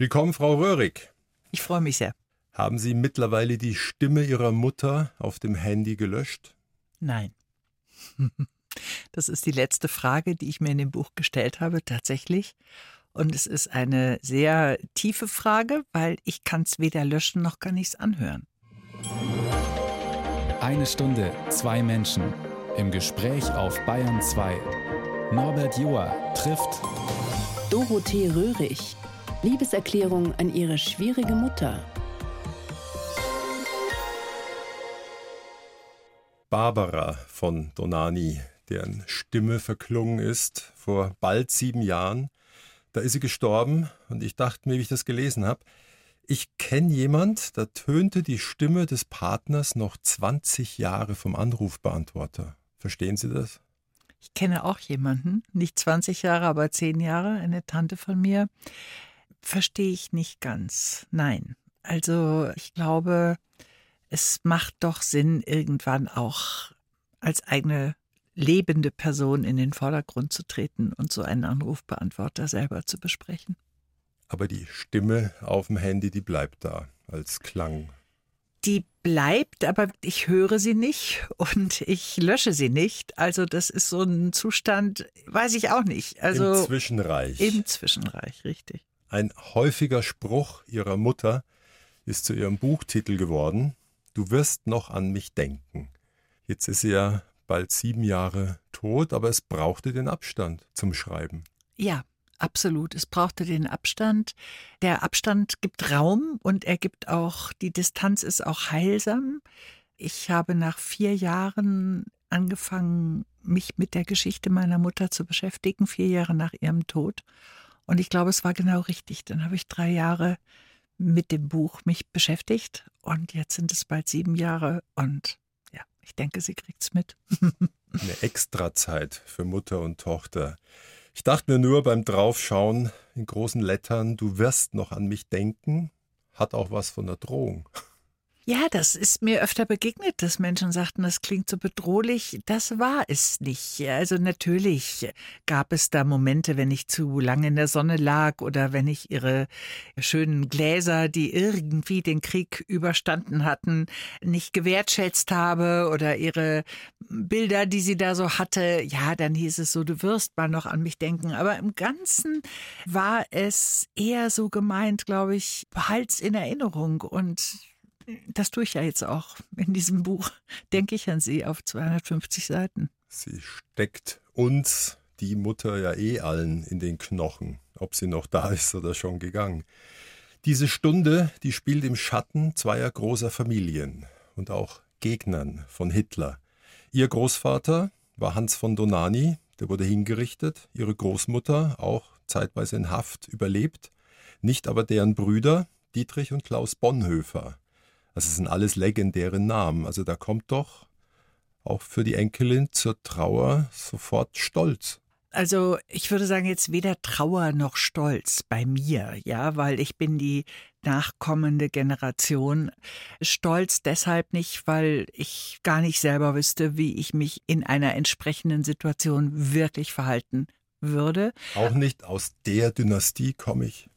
Willkommen, Frau Röhrig. Ich freue mich sehr. Haben Sie mittlerweile die Stimme Ihrer Mutter auf dem Handy gelöscht? Nein. Das ist die letzte Frage, die ich mir in dem Buch gestellt habe, tatsächlich. Und es ist eine sehr tiefe Frage, weil ich kann es weder löschen noch kann ich es anhören. Eine Stunde, zwei Menschen. Im Gespräch auf Bayern 2. Norbert Joa trifft Dorothee Röhrig. Liebeserklärung an ihre schwierige Mutter. Barbara von Donani, deren Stimme verklungen ist vor bald sieben Jahren. Da ist sie gestorben und ich dachte mir, wie ich das gelesen habe, ich kenne jemand, da tönte die Stimme des Partners noch 20 Jahre vom Anrufbeantworter. Verstehen Sie das? Ich kenne auch jemanden, nicht 20 Jahre, aber 10 Jahre, eine Tante von mir. Verstehe ich nicht ganz. Nein. Also ich glaube, es macht doch Sinn, irgendwann auch als eigene lebende Person in den Vordergrund zu treten und so einen Anrufbeantworter selber zu besprechen. Aber die Stimme auf dem Handy, die bleibt da als Klang. Die bleibt, aber ich höre sie nicht und ich lösche sie nicht. Also das ist so ein Zustand, weiß ich auch nicht. Also Im Zwischenreich. Im Zwischenreich, richtig. Ein häufiger Spruch ihrer Mutter ist zu ihrem Buchtitel geworden. Du wirst noch an mich denken. Jetzt ist sie ja bald sieben Jahre tot, aber es brauchte den Abstand zum Schreiben. Ja, absolut. Es brauchte den Abstand. Der Abstand gibt Raum und er gibt auch, die Distanz ist auch heilsam. Ich habe nach vier Jahren angefangen, mich mit der Geschichte meiner Mutter zu beschäftigen, vier Jahre nach ihrem Tod. Und ich glaube, es war genau richtig. Dann habe ich drei Jahre mit dem Buch mich beschäftigt und jetzt sind es bald sieben Jahre und ich denke, sie kriegt's mit. Eine Extrazeit für Mutter und Tochter. Ich dachte mir nur beim Draufschauen in großen Lettern, du wirst noch an mich denken, hat auch was von der Drohung. Ja, das ist mir öfter begegnet, dass Menschen sagten, das klingt so bedrohlich. Das war es nicht. Also natürlich gab es da Momente, wenn ich zu lange in der Sonne lag oder wenn ich ihre schönen Gläser, die irgendwie den Krieg überstanden hatten, nicht gewertschätzt habe oder ihre Bilder, die sie da so hatte. Ja, dann hieß es so, du wirst mal noch an mich denken. Aber im Ganzen war es eher so gemeint, glaube ich, behalt's in Erinnerung und das tue ich ja jetzt auch in diesem Buch. Denke ich an sie auf 250 Seiten. Sie steckt uns, die Mutter, ja eh allen in den Knochen, ob sie noch da ist oder schon gegangen. Diese Stunde, die spielt im Schatten zweier großer Familien und auch Gegnern von Hitler. Ihr Großvater war Hans von Donani, der wurde hingerichtet, ihre Großmutter auch zeitweise in Haft überlebt, nicht aber deren Brüder Dietrich und Klaus Bonhoeffer. Das sind alles legendäre Namen. Also da kommt doch auch für die Enkelin zur Trauer sofort Stolz. Also ich würde sagen jetzt weder Trauer noch Stolz bei mir, ja, weil ich bin die nachkommende Generation. Stolz deshalb nicht, weil ich gar nicht selber wüsste, wie ich mich in einer entsprechenden Situation wirklich verhalten würde. Auch nicht aus der Dynastie komme ich.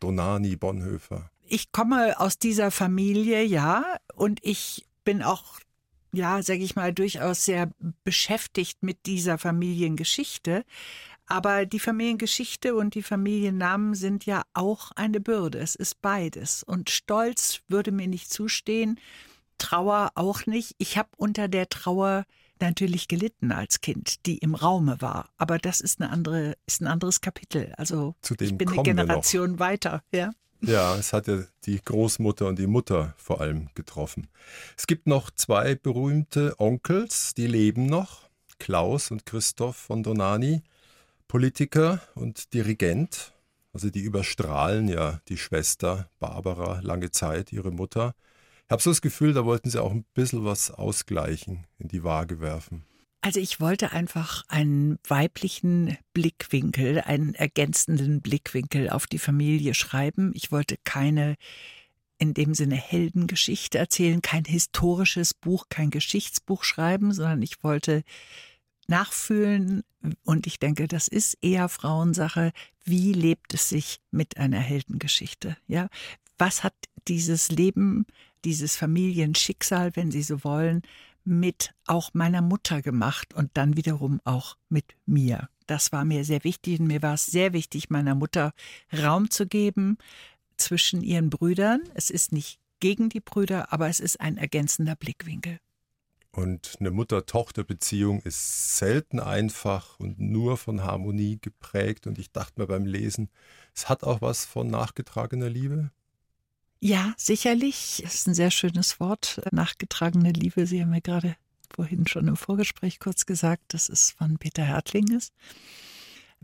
Donani, Bonhoeffer ich komme aus dieser Familie, ja, und ich bin auch, ja, sage ich mal, durchaus sehr beschäftigt mit dieser Familiengeschichte. Aber die Familiengeschichte und die Familiennamen sind ja auch eine Bürde. Es ist beides. Und Stolz würde mir nicht zustehen, Trauer auch nicht. Ich habe unter der Trauer natürlich gelitten als Kind, die im Raume war. Aber das ist eine andere, ist ein anderes Kapitel. Also ich bin eine Generation weiter, ja. Ja, es hat ja die Großmutter und die Mutter vor allem getroffen. Es gibt noch zwei berühmte Onkels, die leben noch. Klaus und Christoph von Donani, Politiker und Dirigent. Also die überstrahlen ja die Schwester Barbara lange Zeit, ihre Mutter. Ich habe so das Gefühl, da wollten sie auch ein bisschen was ausgleichen, in die Waage werfen. Also ich wollte einfach einen weiblichen Blickwinkel, einen ergänzenden Blickwinkel auf die Familie schreiben. Ich wollte keine in dem Sinne Heldengeschichte erzählen, kein historisches Buch, kein Geschichtsbuch schreiben, sondern ich wollte nachfühlen. Und ich denke, das ist eher Frauensache. Wie lebt es sich mit einer Heldengeschichte? Ja, was hat dieses Leben, dieses Familienschicksal, wenn Sie so wollen, mit auch meiner Mutter gemacht und dann wiederum auch mit mir. Das war mir sehr wichtig und mir war es sehr wichtig, meiner Mutter Raum zu geben zwischen ihren Brüdern. Es ist nicht gegen die Brüder, aber es ist ein ergänzender Blickwinkel. Und eine Mutter-Tochter-Beziehung ist selten einfach und nur von Harmonie geprägt. Und ich dachte mir beim Lesen, es hat auch was von nachgetragener Liebe. Ja, sicherlich. Das ist ein sehr schönes Wort. Nachgetragene Liebe. Sie haben mir gerade vorhin schon im Vorgespräch kurz gesagt, dass es von Peter Hertling ist.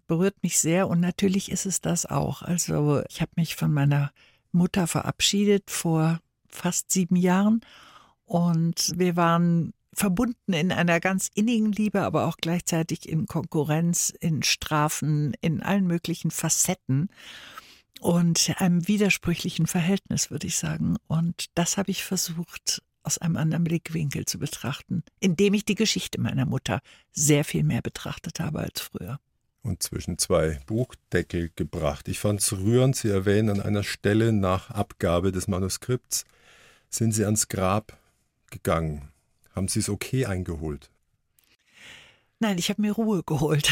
Berührt mich sehr und natürlich ist es das auch. Also ich habe mich von meiner Mutter verabschiedet vor fast sieben Jahren und wir waren verbunden in einer ganz innigen Liebe, aber auch gleichzeitig in Konkurrenz, in Strafen, in allen möglichen Facetten und einem widersprüchlichen Verhältnis, würde ich sagen. Und das habe ich versucht aus einem anderen Blickwinkel zu betrachten, indem ich die Geschichte meiner Mutter sehr viel mehr betrachtet habe als früher. Und zwischen zwei Buchdeckel gebracht. Ich fand es rührend, Sie erwähnen an einer Stelle nach Abgabe des Manuskripts, sind Sie ans Grab gegangen. Haben Sie es okay eingeholt? Nein, ich habe mir Ruhe geholt.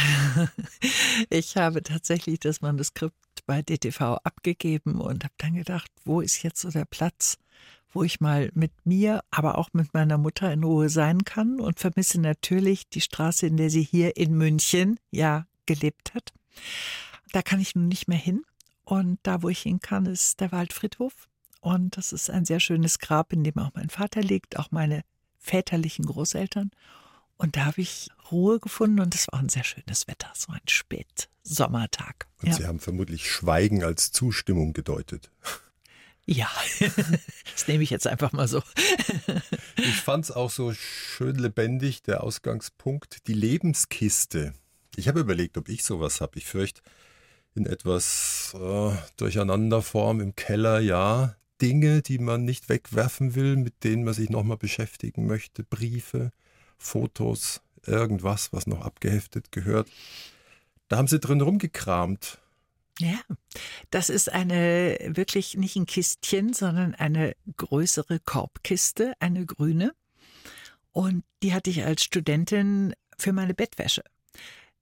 ich habe tatsächlich das Manuskript bei DTV abgegeben und habe dann gedacht, wo ist jetzt so der Platz, wo ich mal mit mir, aber auch mit meiner Mutter in Ruhe sein kann und vermisse natürlich die Straße, in der sie hier in München ja gelebt hat. Da kann ich nun nicht mehr hin. Und da, wo ich hin kann, ist der Waldfriedhof. Und das ist ein sehr schönes Grab, in dem auch mein Vater liegt, auch meine väterlichen Großeltern. Und da habe ich Ruhe gefunden und es war ein sehr schönes Wetter, so ein Spätsommertag. Und ja. Sie haben vermutlich Schweigen als Zustimmung gedeutet. Ja, das nehme ich jetzt einfach mal so. ich fand es auch so schön lebendig, der Ausgangspunkt, die Lebenskiste. Ich habe überlegt, ob ich sowas habe. Ich fürchte, in etwas äh, Durcheinanderform im Keller, ja. Dinge, die man nicht wegwerfen will, mit denen man sich nochmal beschäftigen möchte, Briefe, Fotos, irgendwas, was noch abgeheftet gehört. Da haben sie drin rumgekramt. Ja, das ist eine wirklich nicht ein Kistchen, sondern eine größere Korbkiste, eine grüne. Und die hatte ich als Studentin für meine Bettwäsche.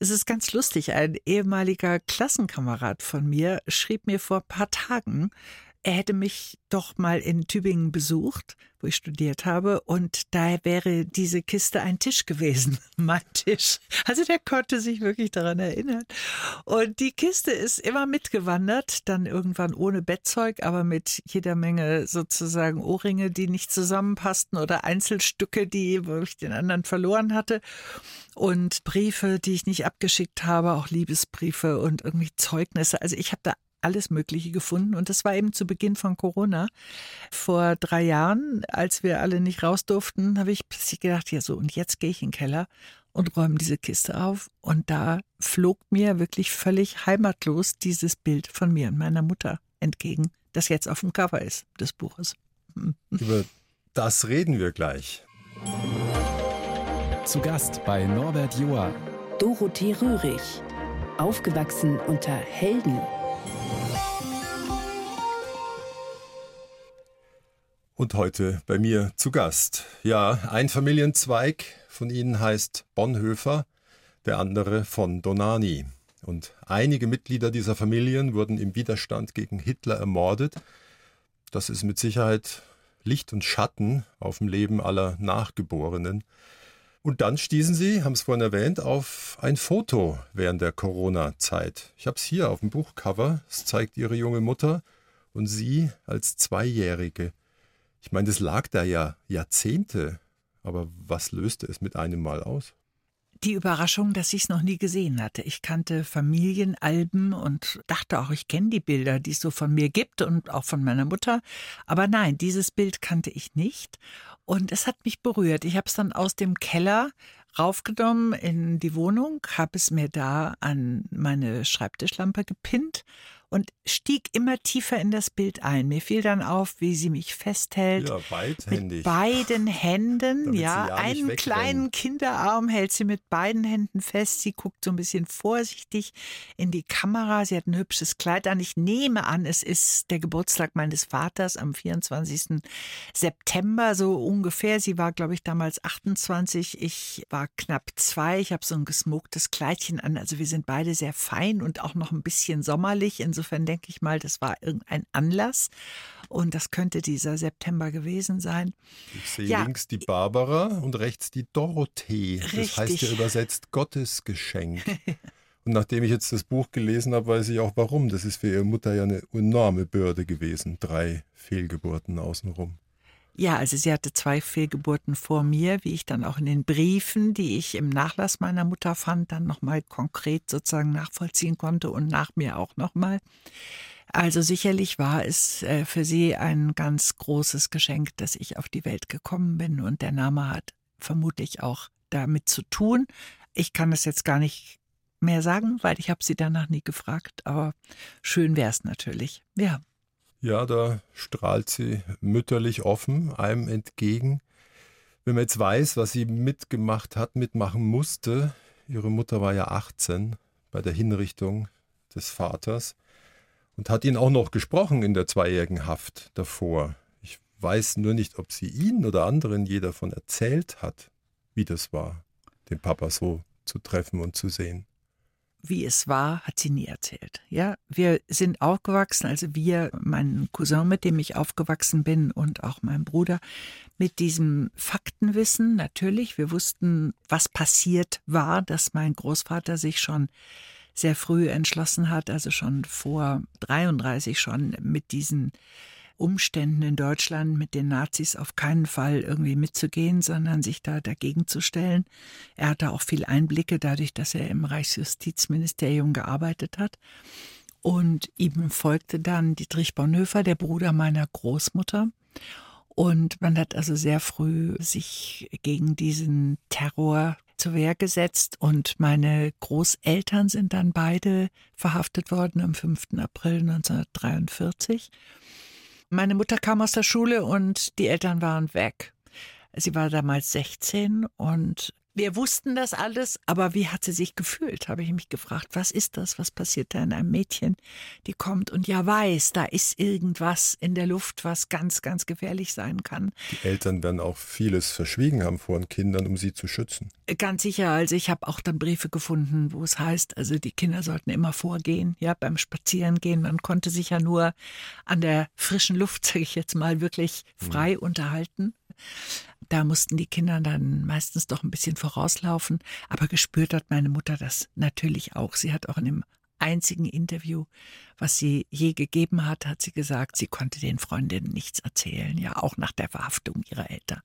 Es ist ganz lustig. Ein ehemaliger Klassenkamerad von mir schrieb mir vor ein paar Tagen, er hätte mich doch mal in Tübingen besucht, wo ich studiert habe, und da wäre diese Kiste ein Tisch gewesen, mein Tisch. Also der konnte sich wirklich daran erinnern. Und die Kiste ist immer mitgewandert, dann irgendwann ohne Bettzeug, aber mit jeder Menge sozusagen Ohrringe, die nicht zusammenpassten oder Einzelstücke, die wo ich den anderen verloren hatte und Briefe, die ich nicht abgeschickt habe, auch Liebesbriefe und irgendwie Zeugnisse. Also ich habe da alles Mögliche gefunden. Und das war eben zu Beginn von Corona. Vor drei Jahren, als wir alle nicht raus durften, habe ich plötzlich gedacht, ja so, und jetzt gehe ich in den Keller und räume diese Kiste auf. Und da flog mir wirklich völlig heimatlos dieses Bild von mir und meiner Mutter entgegen, das jetzt auf dem Cover ist des Buches. Über das reden wir gleich. Zu Gast bei Norbert Joa. Dorothee Röhrig. Aufgewachsen unter Helden Und heute bei mir zu Gast. Ja, ein Familienzweig von ihnen heißt Bonhoeffer, der andere von Donani. Und einige Mitglieder dieser Familien wurden im Widerstand gegen Hitler ermordet. Das ist mit Sicherheit Licht und Schatten auf dem Leben aller Nachgeborenen. Und dann stießen sie, haben es vorhin erwähnt, auf ein Foto während der Corona-Zeit. Ich habe es hier auf dem Buchcover. Es zeigt ihre junge Mutter und sie als Zweijährige. Ich meine, das lag da ja Jahrzehnte. Aber was löste es mit einem Mal aus? Die Überraschung, dass ich es noch nie gesehen hatte. Ich kannte Familienalben und dachte auch, ich kenne die Bilder, die es so von mir gibt und auch von meiner Mutter. Aber nein, dieses Bild kannte ich nicht. Und es hat mich berührt. Ich habe es dann aus dem Keller raufgenommen in die Wohnung, habe es mir da an meine Schreibtischlampe gepinnt und stieg immer tiefer in das Bild ein. Mir fiel dann auf, wie sie mich festhält. Ja, beidhändig. Mit beiden Händen, Damit ja. ja einen kleinen Kinderarm hält sie mit beiden Händen fest. Sie guckt so ein bisschen vorsichtig in die Kamera. Sie hat ein hübsches Kleid an. Ich nehme an, es ist der Geburtstag meines Vaters am 24. September, so ungefähr. Sie war, glaube ich, damals 28. Ich war knapp zwei. Ich habe so ein gesmoktes Kleidchen an. Also wir sind beide sehr fein und auch noch ein bisschen sommerlich. Insofern denke ich mal, das war irgendein Anlass. Und das könnte dieser September gewesen sein. Ich sehe Ja. links die Barbara und rechts die Dorothee. Das heißt ja übersetzt Gottesgeschenk. und nachdem ich jetzt das Buch gelesen habe, weiß ich auch warum. Das ist für ihre Mutter ja eine enorme Bürde gewesen. Drei Fehlgeburten außenrum. Ja, also sie hatte zwei Fehlgeburten vor mir, wie ich dann auch in den Briefen, die ich im Nachlass meiner Mutter fand, dann nochmal konkret sozusagen nachvollziehen konnte und nach mir auch nochmal. Also sicherlich war es äh, für sie ein ganz großes Geschenk, dass ich auf die Welt gekommen bin und der Name hat vermutlich auch damit zu tun. Ich kann es jetzt gar nicht mehr sagen, weil ich habe sie danach nie gefragt, aber schön wäre es natürlich. Ja. Ja, da strahlt sie mütterlich offen einem entgegen. Wenn man jetzt weiß, was sie mitgemacht hat, mitmachen musste, ihre Mutter war ja 18 bei der Hinrichtung des Vaters und hat ihn auch noch gesprochen in der zweijährigen Haft davor. Ich weiß nur nicht, ob sie ihn oder anderen je davon erzählt hat, wie das war, den Papa so zu treffen und zu sehen. Wie es war, hat sie nie erzählt. Ja, wir sind aufgewachsen, also wir, mein Cousin, mit dem ich aufgewachsen bin und auch mein Bruder, mit diesem Faktenwissen natürlich. Wir wussten, was passiert war, dass mein Großvater sich schon sehr früh entschlossen hat, also schon vor 33 schon mit diesen Umständen in Deutschland mit den Nazis auf keinen Fall irgendwie mitzugehen, sondern sich da dagegen zu stellen. Er hatte auch viel Einblicke dadurch, dass er im Reichsjustizministerium gearbeitet hat. Und ihm folgte dann Dietrich Bonhoeffer, der Bruder meiner Großmutter. Und man hat also sehr früh sich gegen diesen Terror zur Wehr gesetzt und meine Großeltern sind dann beide verhaftet worden am 5. April 1943. Meine Mutter kam aus der Schule und die Eltern waren weg. Sie war damals 16 und wir wussten das alles, aber wie hat sie sich gefühlt, habe ich mich gefragt. Was ist das? Was passiert da in einem Mädchen, die kommt und ja weiß, da ist irgendwas in der Luft, was ganz, ganz gefährlich sein kann. Die Eltern werden auch vieles verschwiegen haben vor den Kindern, um sie zu schützen. Ganz sicher, also ich habe auch dann Briefe gefunden, wo es heißt, also die Kinder sollten immer vorgehen, ja, beim Spazierengehen. Man konnte sich ja nur an der frischen Luft, sage ich jetzt mal, wirklich frei unterhalten. Da mussten die Kinder dann meistens doch ein bisschen vorauslaufen. Aber gespürt hat meine Mutter das natürlich auch. Sie hat auch in dem einzigen Interview, was sie je gegeben hat, hat sie gesagt, sie konnte den Freundinnen nichts erzählen, ja, auch nach der Verhaftung ihrer Eltern.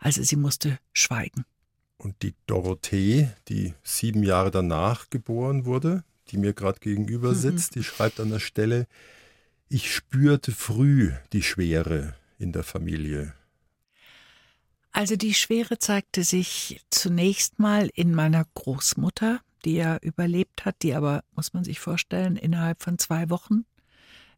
Also sie musste schweigen. Und die Dorothee, die sieben Jahre danach geboren wurde, die mir gerade gegenüber sitzt, die schreibt an der Stelle, ich spürte früh die Schwere in der Familie. Also die Schwere zeigte sich zunächst mal in meiner Großmutter, die ja überlebt hat, die aber, muss man sich vorstellen, innerhalb von zwei Wochen,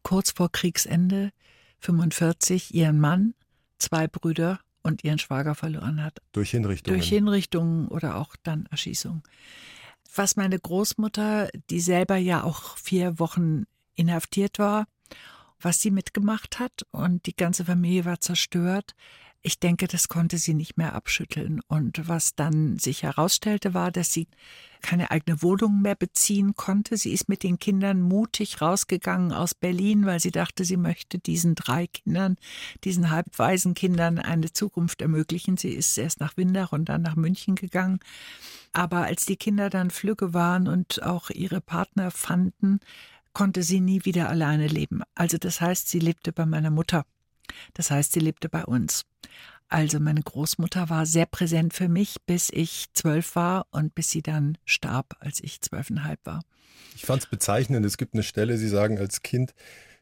kurz vor Kriegsende, 45, ihren Mann, zwei Brüder und ihren Schwager verloren hat. Durch Hinrichtungen. Durch Hinrichtungen oder auch dann Erschießung. Was meine Großmutter, die selber ja auch vier Wochen inhaftiert war, was sie mitgemacht hat und die ganze Familie war zerstört. Ich denke, das konnte sie nicht mehr abschütteln. Und was dann sich herausstellte, war, dass sie keine eigene Wohnung mehr beziehen konnte. Sie ist mit den Kindern mutig rausgegangen aus Berlin, weil sie dachte, sie möchte diesen drei Kindern, diesen halbweisen Kindern eine Zukunft ermöglichen. Sie ist erst nach Windach und dann nach München gegangen. Aber als die Kinder dann flügge waren und auch ihre Partner fanden, konnte sie nie wieder alleine leben. Also das heißt, sie lebte bei meiner Mutter. Das heißt, sie lebte bei uns. Also meine Großmutter war sehr präsent für mich, bis ich zwölf war und bis sie dann starb, als ich zwölfeinhalb war. Ich fand es bezeichnend. Es gibt eine Stelle, Sie sagen als Kind,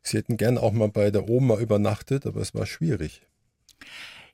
Sie hätten gern auch mal bei der Oma übernachtet, aber es war schwierig.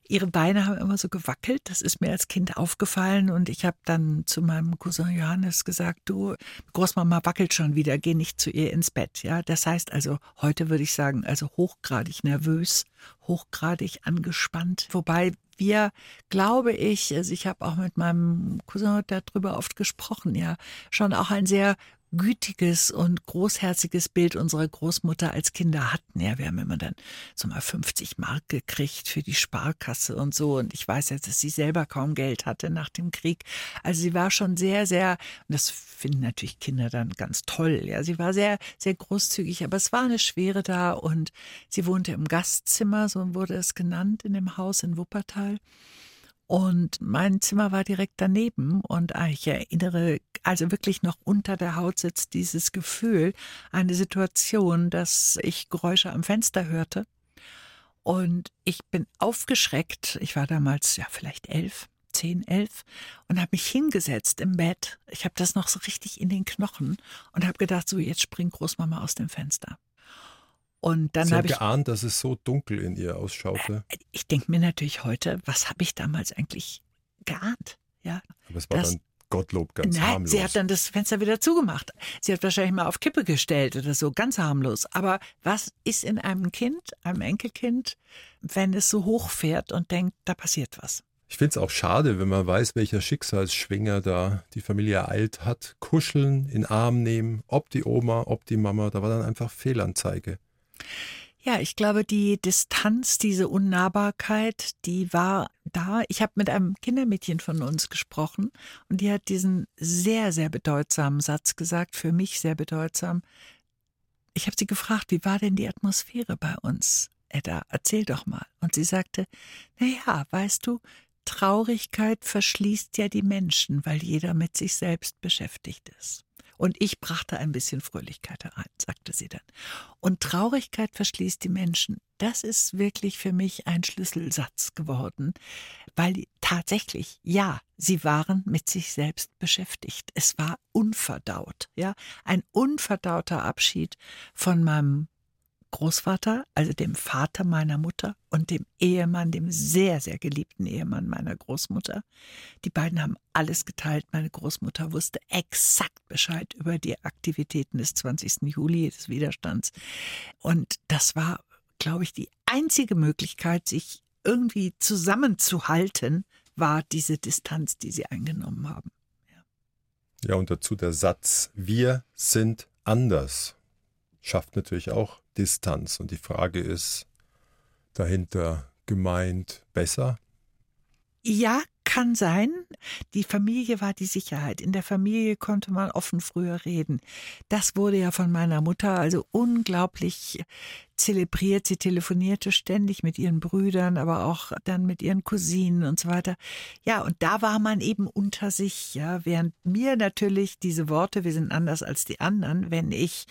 Ihre Beine haben immer so gewackelt. Das ist mir als Kind aufgefallen. Und ich habe dann zu meinem Cousin Johannes gesagt, du, Großmama wackelt schon wieder, geh nicht zu ihr ins Bett. Ja, das heißt also, heute würde ich sagen, also hochgradig nervös, hochgradig angespannt. Wobei wir, glaube ich, also ich habe auch mit meinem Cousin darüber oft gesprochen, ja, schon auch ein sehr gütiges und großherziges Bild unserer Großmutter als Kinder hatten. Ja, wir haben immer dann so mal 50 Mark gekriegt für die Sparkasse und so. Und ich weiß jetzt, dass sie selber kaum Geld hatte nach dem Krieg. Also sie war schon sehr, sehr, und das finden natürlich Kinder dann ganz toll. Ja, sie war sehr, sehr großzügig, aber es war eine Schwere da und sie wohnte im Gastzimmer, so wurde es genannt, in dem Haus in Wuppertal. Und mein Zimmer war direkt daneben und ich erinnere, also wirklich noch unter der Haut sitzt dieses Gefühl, eine Situation, dass ich Geräusche am Fenster hörte. Und ich bin aufgeschreckt. Ich war damals ja vielleicht elf, zehn, elf und habe mich hingesetzt im Bett. Ich habe das noch so richtig in den Knochen und habe gedacht, so jetzt springt Großmama aus dem Fenster. Und dann habe ich geahnt, dass es so dunkel in ihr ausschaute. Äh, ich denke mir natürlich heute, was habe ich damals eigentlich geahnt? Ja, aber es war das, dann Gottlob ganz nein, harmlos. Sie hat dann das Fenster wieder zugemacht. Sie hat wahrscheinlich mal auf Kippe gestellt oder so, ganz harmlos. Aber was ist in einem Kind, einem Enkelkind, wenn es so hoch fährt und denkt, da passiert was? Ich finde es auch schade, wenn man weiß, welcher Schicksalsschwinger da die Familie ereilt hat. Kuscheln, in Arm nehmen, ob die Oma, ob die Mama, da war dann einfach Fehlanzeige. Ja, ich glaube, die Distanz, diese Unnahbarkeit, die war da. Ich habe mit einem Kindermädchen von uns gesprochen und die hat diesen sehr, sehr bedeutsamen Satz gesagt, für mich sehr bedeutsam. Ich habe sie gefragt, wie war denn die Atmosphäre bei uns? Edda, erzähl doch mal. Und sie sagte, na ja, weißt du, Traurigkeit verschließt ja die Menschen, weil jeder mit sich selbst beschäftigt ist. Und ich brachte ein bisschen Fröhlichkeit herein, sagte sie dann. Und Traurigkeit verschließt die Menschen. Das ist wirklich für mich ein Schlüsselsatz geworden, weil tatsächlich, ja, sie waren mit sich selbst beschäftigt. Es war unverdaut, ja, ein unverdauter Abschied von meinem Großvater, also dem Vater meiner Mutter und dem Ehemann, dem sehr, sehr geliebten Ehemann meiner Großmutter. Die beiden haben alles geteilt. Meine Großmutter wusste exakt Bescheid über die Aktivitäten des 20. Juli, des Widerstands. Und das war, glaube ich, die einzige Möglichkeit, sich irgendwie zusammenzuhalten, war diese Distanz, die sie eingenommen haben. Ja, ja und dazu der Satz, wir sind anders, schafft natürlich auch Distanz. Und die Frage ist dahinter gemeint besser? Ja, kann sein. Die Familie war die Sicherheit. In der Familie konnte man offen früher reden. Das wurde ja von meiner Mutter also unglaublich zelebriert. Sie telefonierte ständig mit ihren Brüdern, aber auch dann mit ihren Cousinen und so weiter. Ja, und da war man eben unter sich, ja, während mir natürlich diese Worte, wir sind anders als die anderen, wenn ich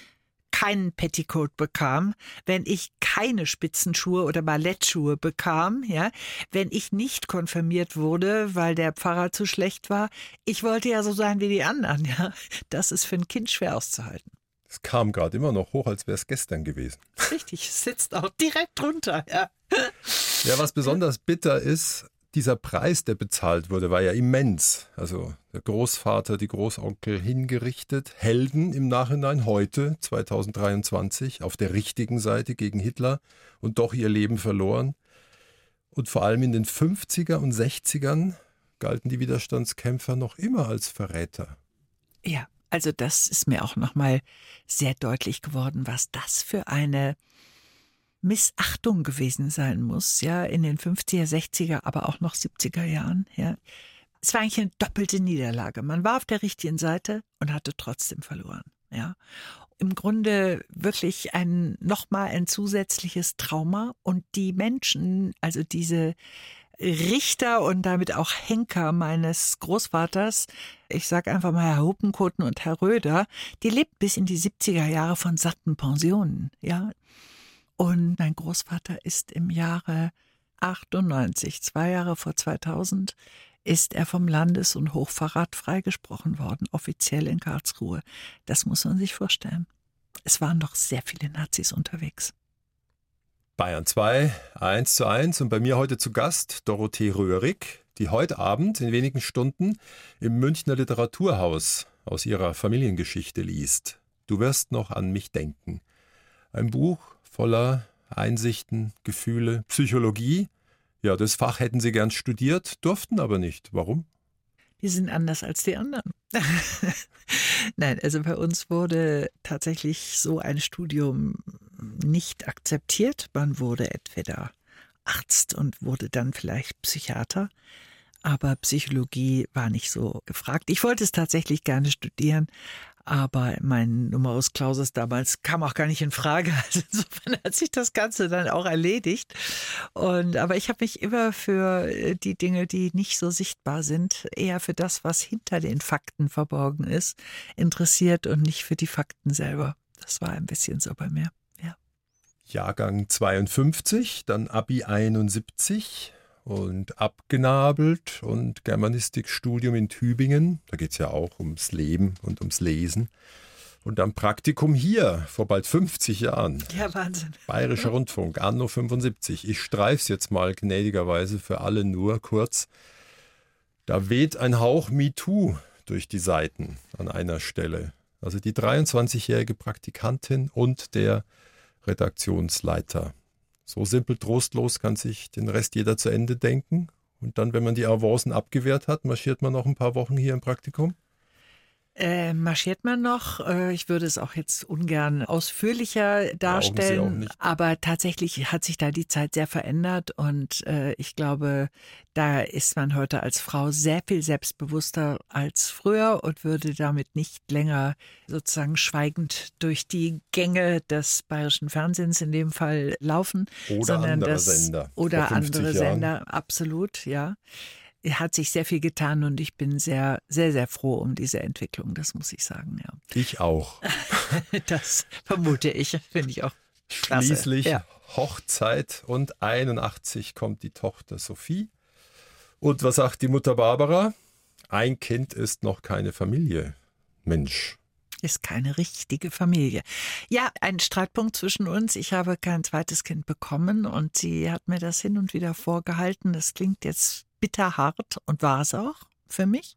keinen Petticoat bekam, wenn ich keine Spitzenschuhe oder Ballettschuhe bekam, ja, wenn ich nicht konfirmiert wurde, weil der Pfarrer zu schlecht war. Ich wollte ja so sein wie die anderen, ja. Das ist für ein Kind schwer auszuhalten. Es kam gerade immer noch hoch, als wäre es gestern gewesen. Richtig, es sitzt auch direkt drunter, ja. Ja, was besonders bitter ist, dieser Preis, der bezahlt wurde, war ja immens. Also der Großvater, die Großonkel hingerichtet, Helden im Nachhinein heute, 2023, auf der richtigen Seite gegen Hitler und doch ihr Leben verloren. Und vor allem in den 50er und 60ern galten die Widerstandskämpfer noch immer als Verräter. Ja, also das ist mir auch nochmal sehr deutlich geworden, was das für eine Missachtung gewesen sein muss, ja, in den 50er, 60er, aber auch noch 70er Jahren, ja. Es war eigentlich eine doppelte Niederlage. Man war auf der richtigen Seite und hatte trotzdem verloren, ja. Im Grunde wirklich ein, nochmal ein zusätzliches Trauma und die Menschen, also diese Richter und damit auch Henker meines Großvaters, ich sage einfach mal Herr Huppenkoten und Herr Röder, die lebt bis in die 70er Jahre von satten Pensionen, ja. Und mein Großvater ist im Jahre 98, zwei Jahre vor 2000, ist er vom Landes- und Hochverrat freigesprochen worden, offiziell in Karlsruhe. Das muss man sich vorstellen. Es waren doch sehr viele Nazis unterwegs. Bayern 2, 1 zu 1 und bei mir heute zu Gast Dorothee Röhrig, die heute Abend in wenigen Stunden im Münchner Literaturhaus aus ihrer Familiengeschichte liest. Du wirst noch an mich denken. Ein Buch voller Einsichten, Gefühle, Psychologie. Ja, das Fach hätten Sie gern studiert, durften aber nicht. Warum? Wir sind anders als die anderen. Nein, also bei uns wurde tatsächlich so ein Studium nicht akzeptiert. Man wurde entweder Arzt und wurde dann vielleicht Psychiater, aber Psychologie war nicht so gefragt. Ich wollte es tatsächlich gerne studieren, aber mein Numerus Clausus damals kam auch gar nicht in Frage. Also insofern hat sich das Ganze dann auch erledigt. Und, aber ich habe mich immer für äh, die Dinge, die nicht so sichtbar sind, eher für das, was hinter den Fakten verborgen ist, interessiert und nicht für die Fakten selber. Das war ein bisschen so bei mir. Ja. Jahrgang 52, dann Abi 71 und abgenabelt und Germanistikstudium in Tübingen. Da geht es ja auch ums Leben und ums Lesen. Und dann Praktikum hier vor bald 50 Jahren. Ja, Wahnsinn. Bayerischer Rundfunk, Anno 75. Ich streif's jetzt mal gnädigerweise für alle nur kurz. Da weht ein Hauch MeToo durch die Seiten an einer Stelle. Also die 23-jährige Praktikantin und der Redaktionsleiter so simpel trostlos kann sich den Rest jeder zu Ende denken. Und dann, wenn man die Avancen abgewehrt hat, marschiert man noch ein paar Wochen hier im Praktikum? Äh, marschiert man noch? Äh, ich würde es auch jetzt ungern ausführlicher darstellen, aber tatsächlich hat sich da die Zeit sehr verändert und äh, ich glaube, da ist man heute als Frau sehr viel selbstbewusster als früher und würde damit nicht länger sozusagen schweigend durch die Gänge des bayerischen Fernsehens in dem Fall laufen, oder sondern andere das Sender oder andere Jahren. Sender, absolut, ja hat sich sehr viel getan und ich bin sehr, sehr, sehr froh um diese Entwicklung, das muss ich sagen, ja. Ich auch. das vermute ich, finde ich auch. Klasse. Schließlich ja. Hochzeit und 81 kommt die Tochter Sophie. Und was sagt die Mutter Barbara? Ein Kind ist noch keine Familie. Mensch, ist keine richtige Familie. Ja, ein Streitpunkt zwischen uns. Ich habe kein zweites Kind bekommen und sie hat mir das hin und wieder vorgehalten. Das klingt jetzt bitterhart und war es auch für mich.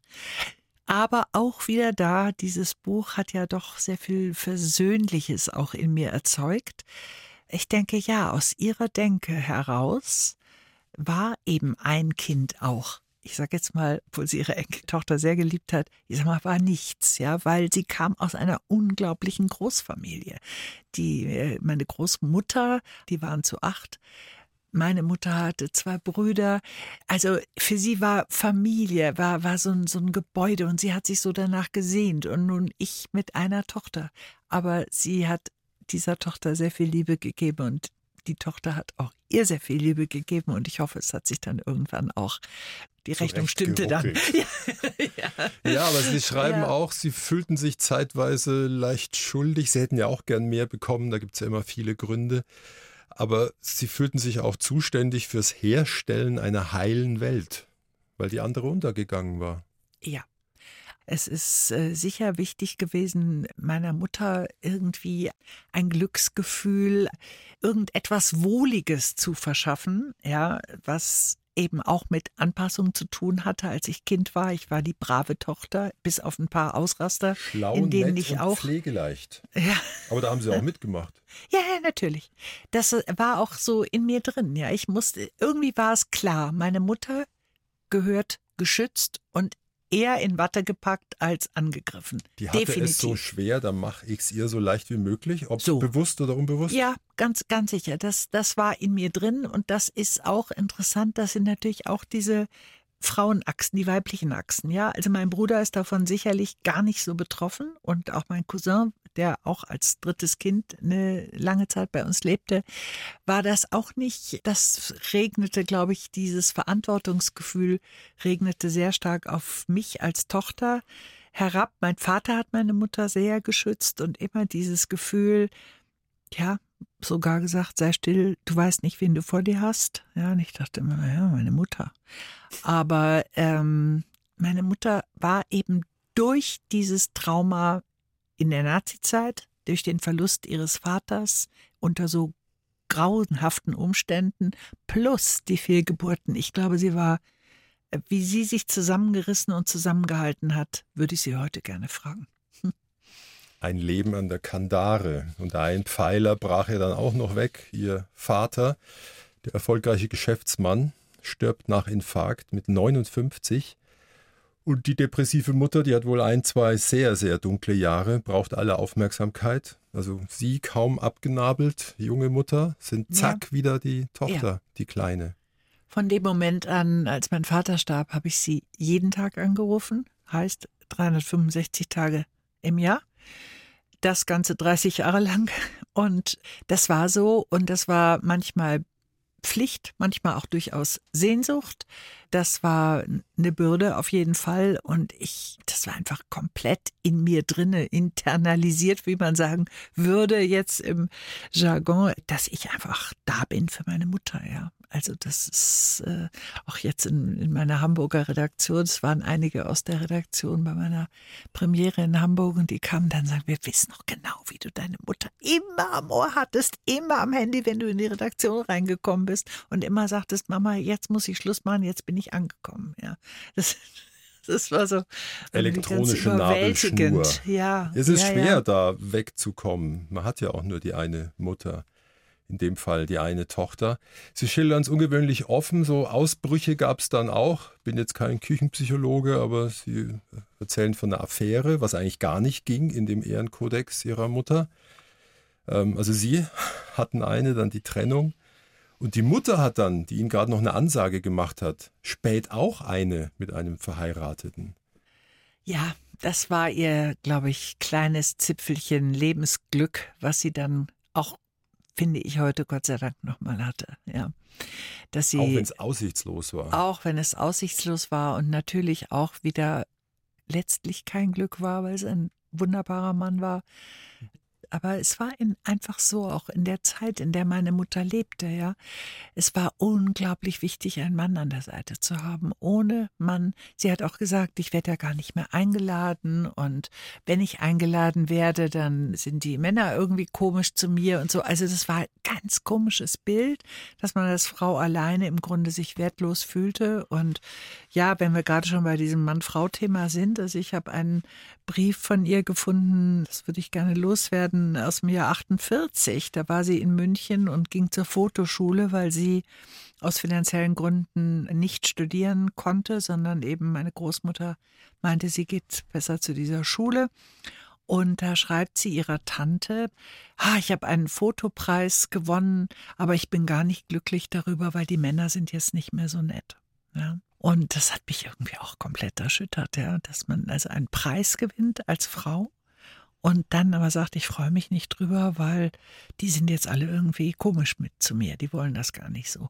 Aber auch wieder da, dieses Buch hat ja doch sehr viel Versöhnliches auch in mir erzeugt. Ich denke, ja, aus ihrer Denke heraus war eben ein Kind auch ich sage jetzt mal, obwohl sie ihre Enkeltochter sehr geliebt hat, ich sag mal, war nichts, ja, weil sie kam aus einer unglaublichen Großfamilie. Die, äh, meine Großmutter, die waren zu acht, meine Mutter hatte zwei Brüder. Also für sie war Familie, war, war so, ein, so ein Gebäude und sie hat sich so danach gesehnt. Und nun ich mit einer Tochter. Aber sie hat dieser Tochter sehr viel Liebe gegeben und die Tochter hat auch ihr sehr viel Liebe gegeben und ich hoffe, es hat sich dann irgendwann auch die Rechnung stimmte dann. Ja. ja. ja. aber Sie schreiben ja. auch, Sie fühlten sich zeitweise leicht schuldig. Sie hätten ja auch gern mehr bekommen, da gibt es ja immer viele Gründe aber sie fühlten sich auch zuständig fürs Herstellen einer heilen Welt, weil die andere untergegangen war. Ja. Es ist äh, sicher wichtig gewesen, meiner Mutter irgendwie ein Glücksgefühl, irgendetwas Wohliges zu verschaffen, ja, was eben auch mit Anpassung zu tun hatte, als ich Kind war. Ich war die brave Tochter, bis auf ein paar Ausraster, Schlau, in denen nett ich und auch pflegeleicht. Ja. Aber da haben Sie auch mitgemacht. Ja, ja, natürlich. Das war auch so in mir drin. Ja, ich musste irgendwie war es klar, meine Mutter gehört geschützt und eher in Watte gepackt als angegriffen. Die hatte Definitiv. es so schwer, dann mache ich es ihr so leicht wie möglich, ob So. bewusst oder unbewusst. Ja, ganz, ganz sicher. Das, das war in mir drin und das ist auch interessant. Das sind natürlich auch diese Frauenachsen, die weiblichen Achsen. Ja, also mein Bruder ist davon sicherlich gar nicht so betroffen und auch mein Cousin, der auch als drittes Kind eine lange Zeit bei uns lebte, war das auch nicht. Das regnete, glaube ich, dieses Verantwortungsgefühl regnete sehr stark auf mich als Tochter herab. Mein Vater hat meine Mutter sehr geschützt und immer dieses Gefühl, ja, sogar gesagt, sei still, du weißt nicht, wen du vor dir hast. Ja, und ich dachte immer, ja, meine Mutter. Aber ähm, meine Mutter war eben durch dieses Trauma in der Nazizeit, durch den Verlust ihres Vaters unter so grauenhaften Umständen plus die Fehlgeburten. Ich glaube, sie war, äh, wie sie sich zusammengerissen und zusammengehalten hat, würde ich sie heute gerne fragen. Ein Leben an der Kandare. Und ein Pfeiler brach ihr dann auch noch weg. Ihr Vater, der erfolgreiche Geschäftsmann, stirbt nach Infarkt mit 59. Und die depressive Mutter, die hat wohl ein, zwei sehr, sehr dunkle Jahre, braucht alle Aufmerksamkeit. Also sie kaum abgenabelt, junge Mutter, sind zack ja. wieder die Tochter, ja. die Kleine. Von dem Moment an, als mein Vater starb, habe ich sie jeden Tag angerufen, heißt 365 Tage im Jahr. Das Ganze 30 Jahre lang. Und das war so. Und das war manchmal Pflicht, manchmal auch durchaus Sehnsucht. Das war eine Bürde auf jeden Fall und ich, das war einfach komplett in mir drinne internalisiert, wie man sagen würde jetzt im Jargon, dass ich einfach da bin für meine Mutter, ja. Also das ist äh, auch jetzt in, in meiner Hamburger Redaktion, es waren einige aus der Redaktion bei meiner Premiere in Hamburg und die kamen dann und sagen, wir wissen noch genau, wie du deine Mutter immer am Ohr hattest, immer am Handy, wenn du in die Redaktion reingekommen bist und immer sagtest, Mama, jetzt muss ich Schluss machen, jetzt bin ich angekommen. Ja, das, das war so elektronische Nabelschnur. Ja, es ist ja, schwer, ja. da wegzukommen. Man hat ja auch nur die eine Mutter in dem Fall die eine Tochter. Sie schildern es ungewöhnlich offen, so Ausbrüche gab es dann auch. Bin jetzt kein Küchenpsychologe, aber Sie erzählen von einer Affäre, was eigentlich gar nicht ging in dem Ehrenkodex Ihrer Mutter. Ähm, also Sie hatten eine, dann die Trennung. Und die Mutter hat dann, die Ihnen gerade noch eine Ansage gemacht hat, spät auch eine mit einem Verheirateten. Ja, das war ihr, glaube ich, kleines Zipfelchen Lebensglück, was sie dann auch finde ich heute Gott sei Dank nochmal hatte. Ja. Dass sie, auch wenn es aussichtslos war. Auch wenn es aussichtslos war und natürlich auch wieder letztlich kein Glück war, weil es ein wunderbarer Mann war, aber es war einfach so, auch in der Zeit, in der meine Mutter lebte, ja. Es war unglaublich wichtig, einen Mann an der Seite zu haben. Ohne Mann, sie hat auch gesagt, ich werde ja gar nicht mehr eingeladen und wenn ich eingeladen werde, dann sind die Männer irgendwie komisch zu mir und so. Also das war ein ganz komisches Bild, dass man als Frau alleine im Grunde sich wertlos fühlte. Und ja, wenn wir gerade schon bei diesem Mann-Frau-Thema sind, also ich habe einen Brief von ihr gefunden, das würde ich gerne loswerden, aus dem Jahr 48. Da war sie in München und ging zur Fotoschule, weil sie aus finanziellen Gründen nicht studieren konnte, sondern eben meine Großmutter meinte, sie geht besser zu dieser Schule. Und da schreibt sie ihrer Tante, ah, ich habe einen Fotopreis gewonnen, aber ich bin gar nicht glücklich darüber, weil die Männer sind jetzt nicht mehr so nett. Ja. Und das hat mich irgendwie auch komplett erschüttert, ja, dass man also einen Preis gewinnt als Frau und dann aber sagt, ich freue mich nicht drüber, weil die sind jetzt alle irgendwie komisch mit zu mir, die wollen das gar nicht so.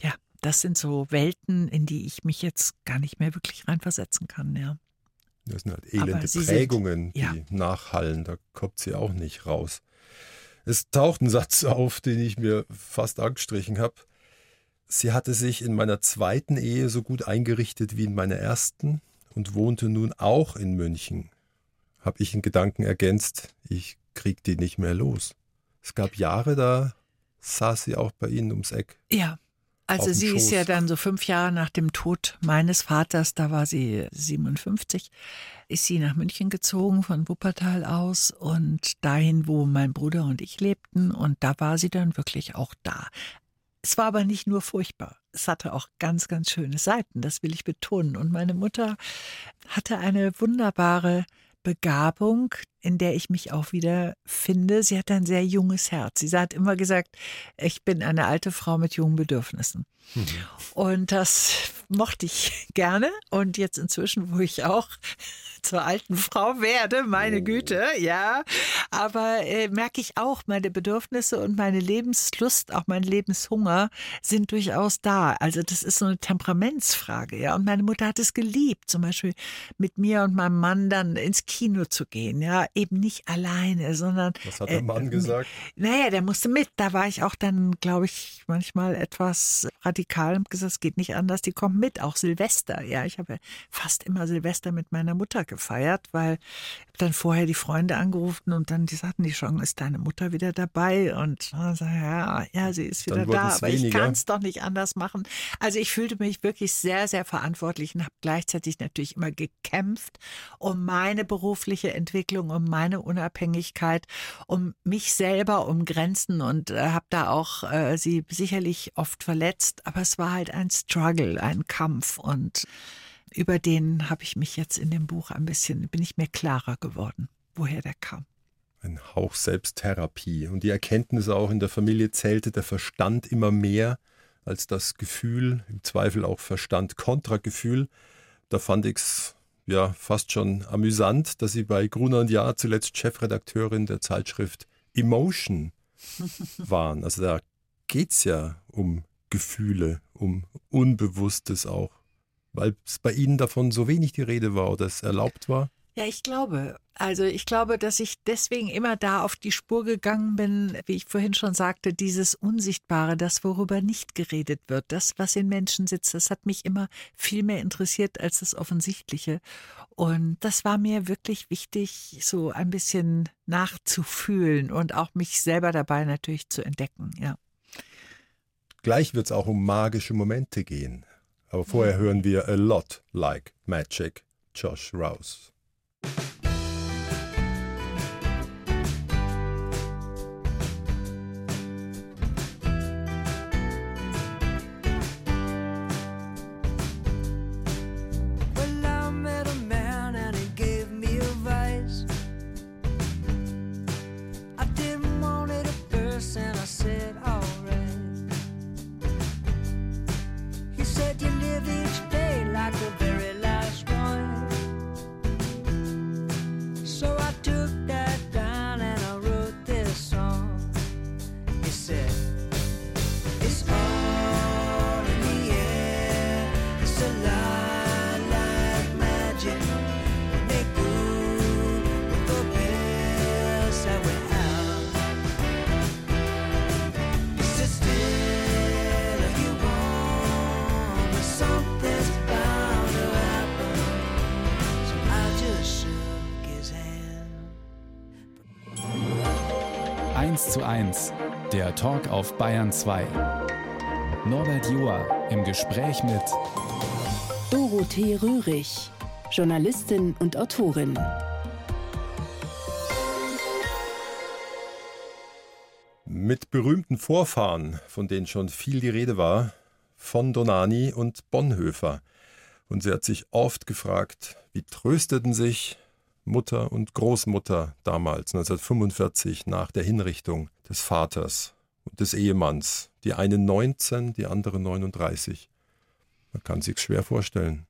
Ja, das sind so Welten, in die ich mich jetzt gar nicht mehr wirklich reinversetzen kann, ja. Das sind halt elende Prägungen, sind, ja. die nachhallen, da kommt sie auch nicht raus. Es taucht ein Satz auf, den ich mir fast angestrichen habe. Sie hatte sich in meiner zweiten Ehe so gut eingerichtet wie in meiner ersten und wohnte nun auch in München. Hab ich in Gedanken ergänzt, ich krieg die nicht mehr los. Es gab Jahre, da saß sie auch bei Ihnen ums Eck. Ja, also sie Schoß. ist ja dann so fünf Jahre nach dem Tod meines Vaters, da war sie 57, ist sie nach München gezogen von Wuppertal aus und dahin, wo mein Bruder und ich lebten. Und da war sie dann wirklich auch da. Es war aber nicht nur furchtbar. Es hatte auch ganz, ganz schöne Seiten, das will ich betonen. Und meine Mutter hatte eine wunderbare Begabung, in der ich mich auch wieder finde. Sie hat ein sehr junges Herz. Sie hat immer gesagt, ich bin eine alte Frau mit jungen Bedürfnissen. Mhm. Und das mochte ich gerne. Und jetzt inzwischen, wo ich auch zur alten Frau werde, meine oh. Güte, ja. Aber äh, merke ich auch, meine Bedürfnisse und meine Lebenslust, auch mein Lebenshunger sind durchaus da. Also das ist so eine Temperamentsfrage, ja. Und meine Mutter hat es geliebt, zum Beispiel mit mir und meinem Mann dann ins Kino zu gehen, ja. Eben nicht alleine, sondern. Was hat der Mann äh, gesagt? Naja, der musste mit. Da war ich auch dann, glaube ich, manchmal etwas radikal und gesagt, es geht nicht anders, die kommt mit, auch Silvester, ja. Ich habe fast immer Silvester mit meiner Mutter gefeiert, weil dann vorher die Freunde angerufen und dann die sagten die schon, ist deine Mutter wieder dabei? Und dann sag, ja, ja, sie ist wieder da, aber weniger. ich kann es doch nicht anders machen. Also ich fühlte mich wirklich sehr, sehr verantwortlich und habe gleichzeitig natürlich immer gekämpft um meine berufliche Entwicklung, um meine Unabhängigkeit, um mich selber, um Grenzen und äh, habe da auch äh, sie sicherlich oft verletzt, aber es war halt ein Struggle, ein Kampf und über den habe ich mich jetzt in dem Buch ein bisschen, bin ich mir klarer geworden, woher der kam. Ein Hauch Selbsttherapie. Und die Erkenntnis auch in der Familie zählte der Verstand immer mehr als das Gefühl, im Zweifel auch Verstand Kontragefühl. Da fand ich es ja fast schon amüsant, dass sie bei Gruner und Jahr zuletzt Chefredakteurin der Zeitschrift Emotion waren. Also da geht es ja um Gefühle, um Unbewusstes auch weil es bei Ihnen davon so wenig die Rede war oder es erlaubt war? Ja, ich glaube. Also ich glaube, dass ich deswegen immer da auf die Spur gegangen bin, wie ich vorhin schon sagte, dieses Unsichtbare, das, worüber nicht geredet wird, das, was in Menschen sitzt, das hat mich immer viel mehr interessiert als das Offensichtliche. Und das war mir wirklich wichtig, so ein bisschen nachzufühlen und auch mich selber dabei natürlich zu entdecken, ja. Gleich wird es auch um magische Momente gehen. Aber vorher hören wir A Lot Like Magic, Josh Rouse. Zu 1, der Talk auf Bayern 2. Norbert Joa im Gespräch mit Dorothee Röhrig, Journalistin und Autorin. Mit berühmten Vorfahren, von denen schon viel die Rede war, von Donani und Bonhoeffer. Und sie hat sich oft gefragt, wie trösteten sich Mutter und Großmutter damals, 1945, nach der Hinrichtung des Vaters und des Ehemanns. Die eine 19, die andere 39. Man kann sich's schwer vorstellen.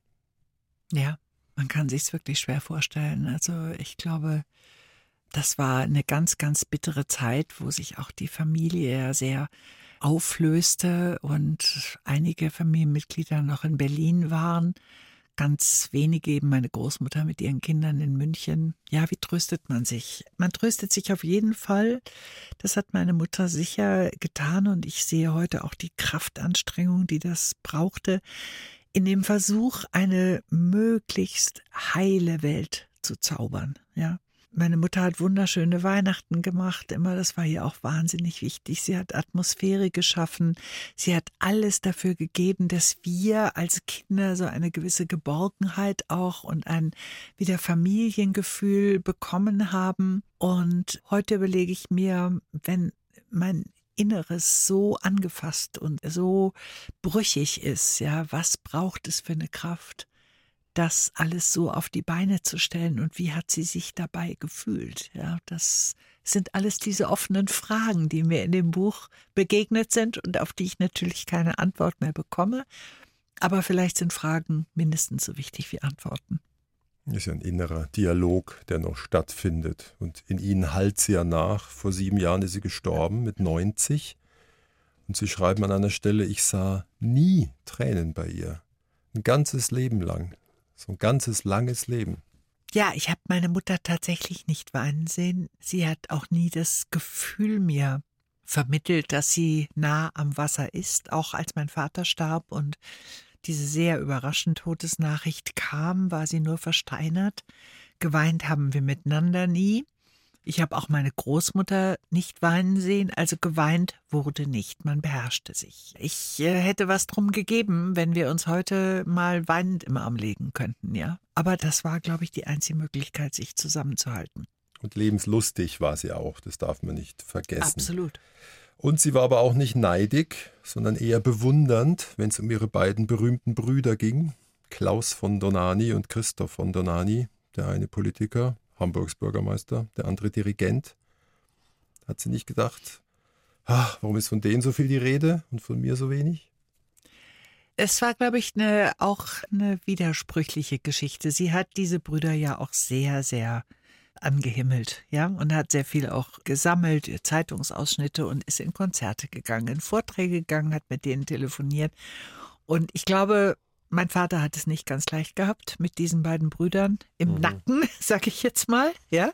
Ja, man kann sich's wirklich schwer vorstellen. Also ich glaube, das war eine ganz, ganz bittere Zeit, wo sich auch die Familie sehr auflöste und einige Familienmitglieder noch in Berlin waren ganz wenige, eben meine Großmutter mit ihren Kindern in München. Ja, wie tröstet man sich? Man tröstet sich auf jeden Fall. Das hat meine Mutter sicher getan und ich sehe heute auch die Kraftanstrengung, die das brauchte, in dem Versuch, eine möglichst heile Welt zu zaubern. Ja, meine Mutter hat wunderschöne Weihnachten gemacht, immer, das war ihr auch wahnsinnig wichtig. Sie hat Atmosphäre geschaffen. Sie hat alles dafür gegeben, dass wir als Kinder so eine gewisse Geborgenheit auch und ein wieder Familiengefühl bekommen haben. Und heute überlege ich mir, wenn mein Inneres so angefasst und so brüchig ist, ja, was braucht es für eine Kraft? Das alles so auf die Beine zu stellen und wie hat sie sich dabei gefühlt? Ja, das sind alles diese offenen Fragen, die mir in dem Buch begegnet sind und auf die ich natürlich keine Antwort mehr bekomme. Aber vielleicht sind Fragen mindestens so wichtig wie Antworten. Das ist ja ein innerer Dialog, der noch stattfindet. Und in Ihnen halt sie ja nach. Vor sieben Jahren ist sie gestorben mit 90. Und Sie schreiben an einer Stelle, ich sah nie Tränen bei ihr. Ein ganzes Leben lang. So ein ganzes langes Leben. Ja, ich habe meine Mutter tatsächlich nicht weinen sehen. Sie hat auch nie das Gefühl mir vermittelt, dass sie nah am Wasser ist, auch als mein Vater starb und diese sehr überraschend Todesnachricht kam, war sie nur versteinert. Geweint haben wir miteinander nie. Ich habe auch meine Großmutter nicht weinen sehen, also geweint wurde nicht, man beherrschte sich. Ich äh, hätte was drum gegeben, wenn wir uns heute mal weinend im Arm legen könnten, ja. Aber das war, glaube ich, die einzige Möglichkeit, sich zusammenzuhalten. Und lebenslustig war sie auch, das darf man nicht vergessen. Absolut. Und sie war aber auch nicht neidig, sondern eher bewundernd, wenn es um ihre beiden berühmten Brüder ging, Klaus von Donani und Christoph von Donani, der eine Politiker, Hamburgs Bürgermeister, der andere Dirigent. Hat sie nicht gedacht, ach, warum ist von denen so viel die Rede und von mir so wenig? Es war, glaube ich, eine, auch eine widersprüchliche Geschichte. Sie hat diese Brüder ja auch sehr, sehr angehimmelt, ja, und hat sehr viel auch gesammelt, Zeitungsausschnitte und ist in Konzerte gegangen, in Vorträge gegangen, hat mit denen telefoniert. Und ich glaube, mein Vater hat es nicht ganz leicht gehabt mit diesen beiden Brüdern im mhm. Nacken, sag ich jetzt mal, ja.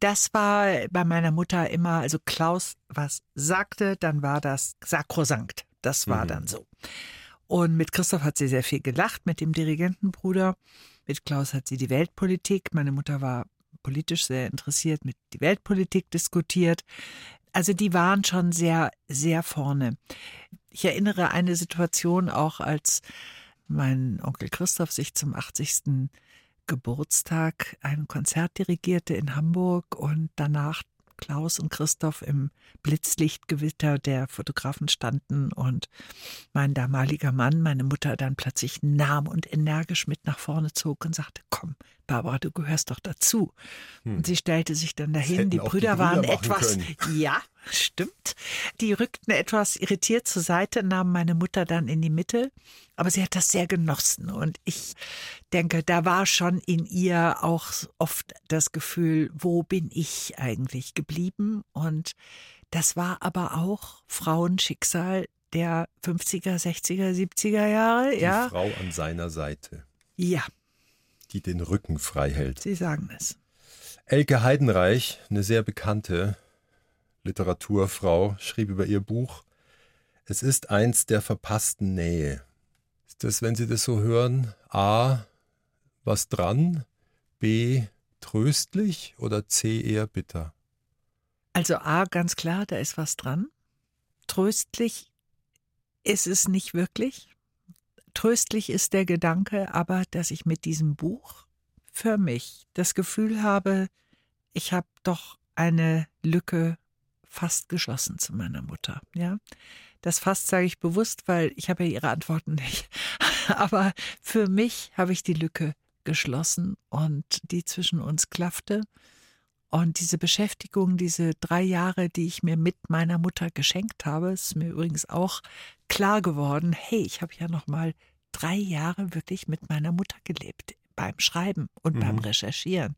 Das war bei meiner Mutter immer, also Klaus was sagte, dann war das sakrosankt. Das war mhm. dann so. Und mit Christoph hat sie sehr viel gelacht, mit dem Dirigentenbruder. Mit Klaus hat sie die Weltpolitik. Meine Mutter war politisch sehr interessiert, mit die Weltpolitik diskutiert. Also die waren schon sehr, sehr vorne. Ich erinnere eine Situation auch, als mein Onkel Christoph sich zum 80. Geburtstag ein Konzert dirigierte in Hamburg und danach Klaus und Christoph im Blitzlichtgewitter der Fotografen standen und mein damaliger Mann meine Mutter dann plötzlich nahm und energisch mit nach vorne zog und sagte, komm, Barbara, du gehörst doch dazu. Hm. Und sie stellte sich dann dahin, die Brüder, die Brüder, waren etwas, können. ja, stimmt. Die rückten etwas irritiert zur Seite, nahmen meine Mutter dann in die Mitte, aber sie hat das sehr genossen und ich denke, da war schon in ihr auch oft das Gefühl, wo bin ich eigentlich geblieben und das war aber auch Frauenschicksal der 50er, 60er, 70er Jahre, die ja. Frau an seiner Seite. Ja, die den Rücken frei hält. Sie sagen es. Elke Heidenreich, eine sehr bekannte Literaturfrau, schrieb über ihr Buch Es ist eins der verpassten Nähe. Ist das, wenn Sie das so hören, A, was dran, B, tröstlich oder C, eher bitter? Also A, ganz klar, da ist was dran. Tröstlich ist es nicht wirklich. Tröstlich ist der Gedanke aber, dass ich mit diesem Buch für mich das Gefühl habe, ich habe doch eine Lücke fast geschlossen zu meiner Mutter. Ja, das fast sage ich bewusst, weil ich habe ja ihre Antworten nicht. Aber für mich habe ich die Lücke geschlossen und die zwischen uns klaffte. Und diese Beschäftigung, diese drei Jahre, die ich mir mit meiner Mutter geschenkt habe, ist mir übrigens auch klar geworden, hey, ich habe ja noch mal drei Jahre wirklich mit meiner Mutter gelebt, beim Schreiben und mhm. beim Recherchieren.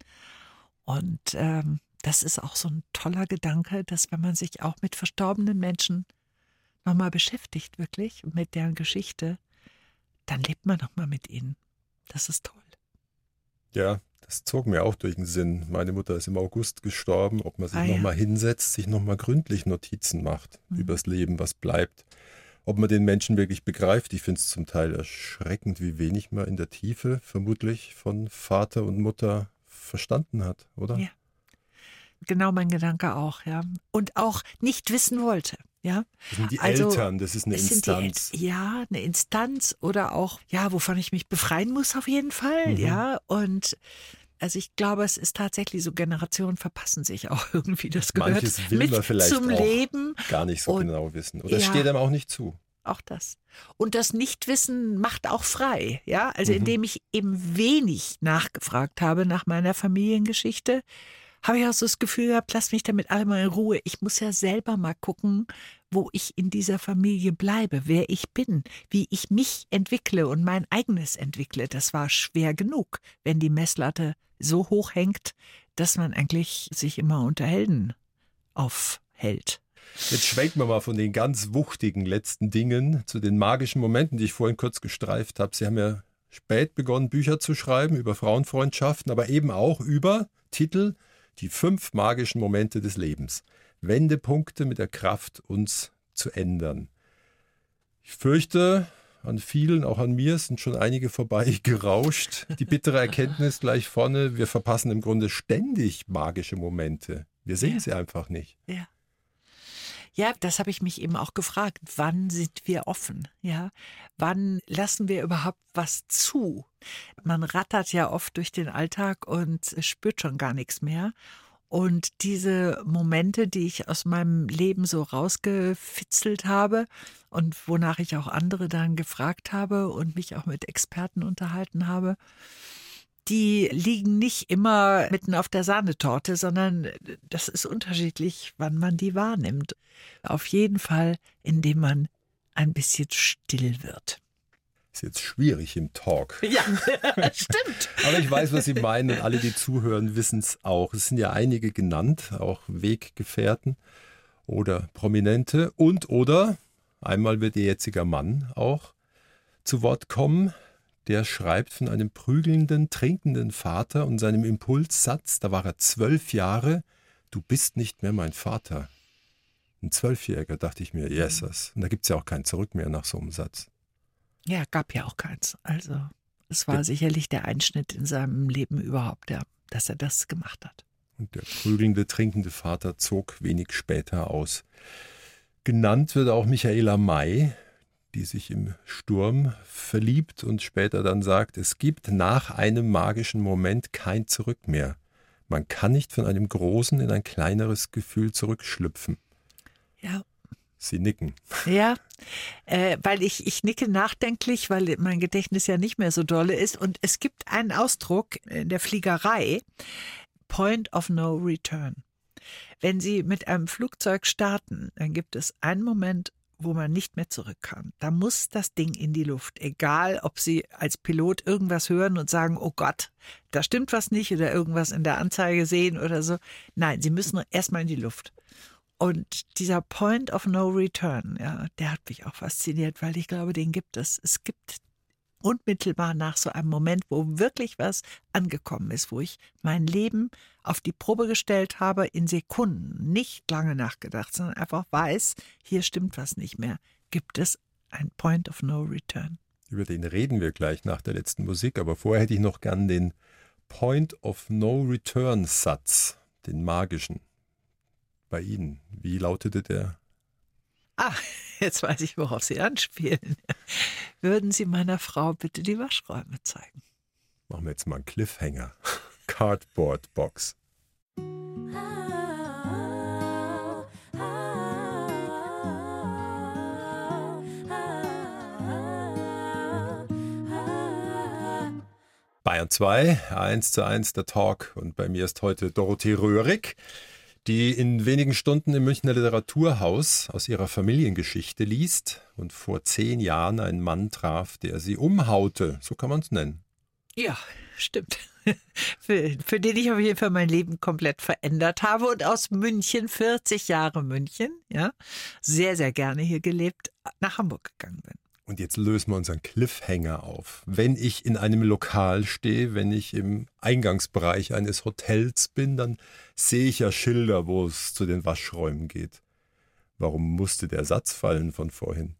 Und ähm, das ist auch so ein toller Gedanke, dass wenn man sich auch mit verstorbenen Menschen nochmal beschäftigt, wirklich, mit deren Geschichte, dann lebt man nochmal mit ihnen. Das ist toll. Ja, das zog mir auch durch den Sinn. Meine Mutter ist im August gestorben, ob man sich ah, ja. nochmal hinsetzt, sich nochmal gründlich Notizen macht mhm. übers Leben, was bleibt. Ob man den Menschen wirklich begreift, ich finde es zum Teil erschreckend, wie wenig man in der Tiefe vermutlich von Vater und Mutter verstanden hat, oder? Ja. Genau mein Gedanke auch, ja. Und auch nicht wissen wollte. Ja, das sind die also, Eltern, das ist eine Instanz. Die, ja, eine Instanz oder auch, ja, wovon ich mich befreien muss auf jeden Fall, mhm. ja. Und also ich glaube, es ist tatsächlich so, Generationen verpassen sich auch irgendwie. Das gehört Manches will mit man vielleicht zum Leben. gar nicht so Und, genau wissen. Oder ja, steht einem auch nicht zu. Auch das. Und das Nichtwissen macht auch frei, ja. Also mhm. indem ich eben wenig nachgefragt habe nach meiner Familiengeschichte, habe ich auch so das Gefühl gehabt, lass mich damit alle mal in Ruhe. Ich muss ja selber mal gucken, wo ich in dieser Familie bleibe, wer ich bin, wie ich mich entwickle und mein eigenes entwickle. Das war schwer genug, wenn die Messlatte so hoch hängt, dass man eigentlich sich immer unter Helden aufhält. Jetzt schwenken wir mal von den ganz wuchtigen letzten Dingen zu den magischen Momenten, die ich vorhin kurz gestreift habe. Sie haben ja spät begonnen, Bücher zu schreiben über Frauenfreundschaften, aber eben auch über Titel die fünf magischen Momente des Lebens. Wendepunkte mit der Kraft, uns zu ändern. Ich fürchte, an vielen, auch an mir, sind schon einige vorbei gerauscht. Die bittere Erkenntnis gleich vorne, wir verpassen im Grunde ständig magische Momente. Wir sehen Ja. sie einfach nicht. Ja. Ja, das habe ich mich eben auch gefragt. Wann sind wir offen? Ja, wann lassen wir überhaupt was zu? Man rattert ja oft durch den Alltag und spürt schon gar nichts mehr. Und diese Momente, die ich aus meinem Leben so rausgefitzelt habe und wonach ich auch andere dann gefragt habe und mich auch mit Experten unterhalten habe, die liegen nicht immer mitten auf der Sahnetorte, sondern das ist unterschiedlich, wann man die wahrnimmt. Auf jeden Fall, indem man ein bisschen still wird. Ist jetzt schwierig im Talk. Ja, stimmt. Aber ich weiß, was Sie meinen und alle, die zuhören, wissen es auch. Es sind ja einige genannt, auch Weggefährten oder Prominente und oder einmal wird Ihr jetziger Mann auch zu Wort kommen. Der schreibt von einem prügelnden, trinkenden Vater und seinem Impulssatz, da war er zwölf Jahre, du bist nicht mehr mein Vater. Ein Zwölfjähriger, dachte ich mir, Jesus. Und da gibt es ja auch kein Zurück mehr nach so einem Satz. Ja, gab ja auch keins. Also, es war sicherlich der Einschnitt in seinem Leben überhaupt, ja, dass er das gemacht hat. Und der prügelnde, trinkende Vater zog wenig später aus. Genannt wird auch Michaela May, die sich im Sturm verliebt und später dann sagt, es gibt nach einem magischen Moment kein Zurück mehr. Man kann nicht von einem großen in ein kleineres Gefühl zurückschlüpfen. Ja, Sie nicken. Ja, äh, weil ich, ich nicke nachdenklich, weil mein Gedächtnis ja nicht mehr so dolle ist. Und es gibt einen Ausdruck in der Fliegerei, Point of No Return. Wenn Sie mit einem Flugzeug starten, dann gibt es einen Moment, wo man nicht mehr zurück kann. Da muss das Ding in die Luft. Egal, ob Sie als Pilot irgendwas hören und sagen, oh Gott, da stimmt was nicht oder irgendwas in der Anzeige sehen oder so. Nein, Sie müssen erstmal in die Luft. Und dieser Point of No Return, ja, der hat mich auch fasziniert, weil ich glaube, den gibt es. Es gibt unmittelbar nach so einem Moment, wo wirklich was angekommen ist, wo ich mein Leben auf die Probe gestellt habe, in Sekunden, nicht lange nachgedacht, sondern einfach weiß, hier stimmt was nicht mehr, gibt es ein Point of No Return. Über den reden wir gleich nach der letzten Musik, aber vorher hätte ich noch gern den Point of No Return Satz, den magischen. Bei Ihnen. Wie lautete der? Ah, jetzt weiß ich, worauf Sie anspielen. Würden Sie meiner Frau bitte die Waschräume zeigen? Machen wir jetzt mal einen Cliffhanger. Cardboard Box. Bayern 2, 1 zu 1 der Talk. Und bei mir ist heute Dorothee Röhrig, die in wenigen Stunden im Münchner Literaturhaus aus ihrer Familiengeschichte liest und vor zehn Jahren einen Mann traf, der sie umhaute. So kann man es nennen. Ja, stimmt. Für, für den ich auf jeden Fall mein Leben komplett verändert habe und aus München, 40 Jahre München, ja, sehr, sehr gerne hier gelebt, nach Hamburg gegangen bin. Und jetzt lösen wir unseren Cliffhanger auf. Wenn ich in einem Lokal stehe, wenn ich im Eingangsbereich eines Hotels bin, dann sehe ich ja Schilder, wo es zu den Waschräumen geht. Warum musste der Satz fallen von vorhin?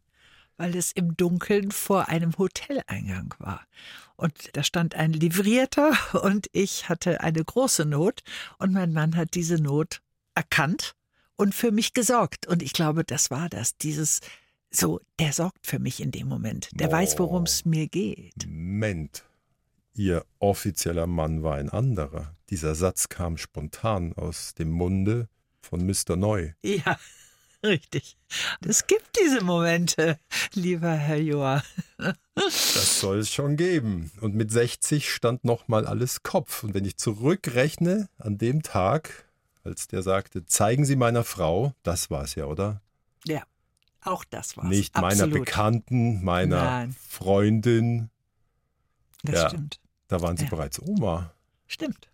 Weil es im Dunkeln vor einem Hoteleingang war. Und da stand ein Livrierter und ich hatte eine große Not und mein Mann hat diese Not erkannt und für mich gesorgt. Und ich glaube, das war das, dieses so, der sorgt für mich in dem Moment. Der Oh. weiß, worum es mir geht. Moment. Ihr offizieller Mann war ein anderer. Dieser Satz kam spontan aus dem Munde von Mr. Neu. Ja, richtig. Es gibt diese Momente, lieber Herr Joa. Das soll es schon geben. Und mit 60 stand nochmal alles Kopf. Und wenn ich zurückrechne an dem Tag, als der sagte, zeigen Sie meiner Frau, das war es ja, oder? Ja, auch das war's. Nicht meiner Absolut. Bekannten, meiner Nein. Freundin. Das Ja. stimmt. Da waren Sie Ja. bereits Oma. Stimmt.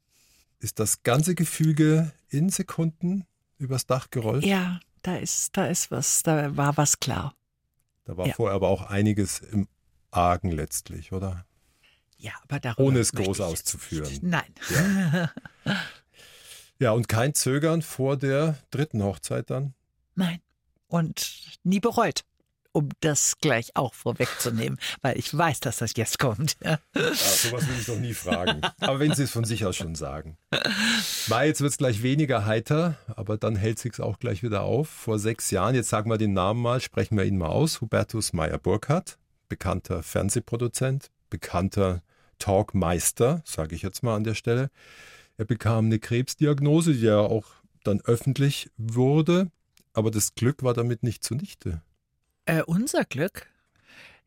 Ist das ganze Gefüge in Sekunden übers Dach gerollt? Ja, da ist, da ist was, da war was klar. Da war Ja. vorher aber auch einiges im Argen letztlich, oder? Ja, aber darüber Ohne es groß auszuführen. Nein. Ja, und kein Zögern vor der dritten Hochzeit dann? Nein. Und nie bereut. um das gleich auch vorwegzunehmen, weil ich weiß, dass das jetzt kommt. Ja. Ja, sowas will ich doch nie fragen. Aber wenn Sie es von sich aus schon sagen. Mai, jetzt wird es gleich weniger heiter, aber dann hält sich's auch gleich wieder auf. Vor sechs Jahren, jetzt sagen wir den Namen mal, sprechen wir ihn mal aus. Hubertus Meyer-Burkhardt, bekannter Fernsehproduzent, bekannter Talkmeister, sage ich jetzt mal an der Stelle. Er bekam eine Krebsdiagnose, die ja auch dann öffentlich wurde, aber das Glück war damit nicht zunichte. Äh, unser Glück?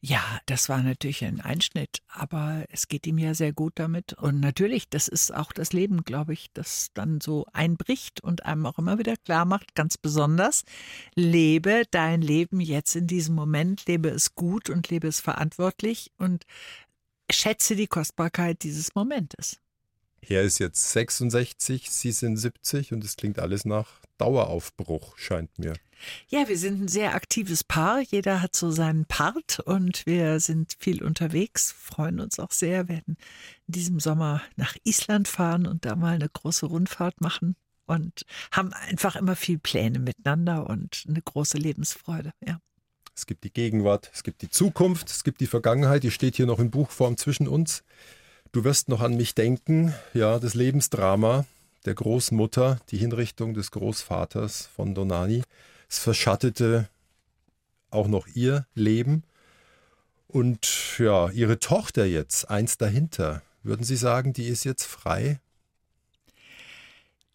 Ja, das war natürlich ein Einschnitt, aber es geht ihm ja sehr gut damit. Und natürlich, das ist auch das Leben, glaube ich, das dann so einbricht und einem auch immer wieder klar macht, ganz besonders, lebe dein Leben jetzt in diesem Moment, lebe es gut und lebe es verantwortlich und schätze die Kostbarkeit dieses Momentes. Er ist jetzt 66, Sie sind 70 und es klingt alles nach Daueraufbruch, scheint mir. Ja, wir sind ein sehr aktives Paar. Jeder hat so seinen Part und wir sind viel unterwegs, freuen uns auch sehr, werden in diesem Sommer nach Island fahren und da mal eine große Rundfahrt machen und haben einfach immer viel Pläne miteinander und eine große Lebensfreude, ja. Es gibt die Gegenwart, es gibt die Zukunft, es gibt die Vergangenheit, die steht hier noch in Buchform zwischen uns. Du wirst noch an mich denken, ja, das Lebensdrama der Großmutter, die Hinrichtung des Großvaters von Donani. Es verschattete auch noch ihr Leben. Und ja, ihre Tochter jetzt, eins dahinter, würden Sie sagen, die ist jetzt frei?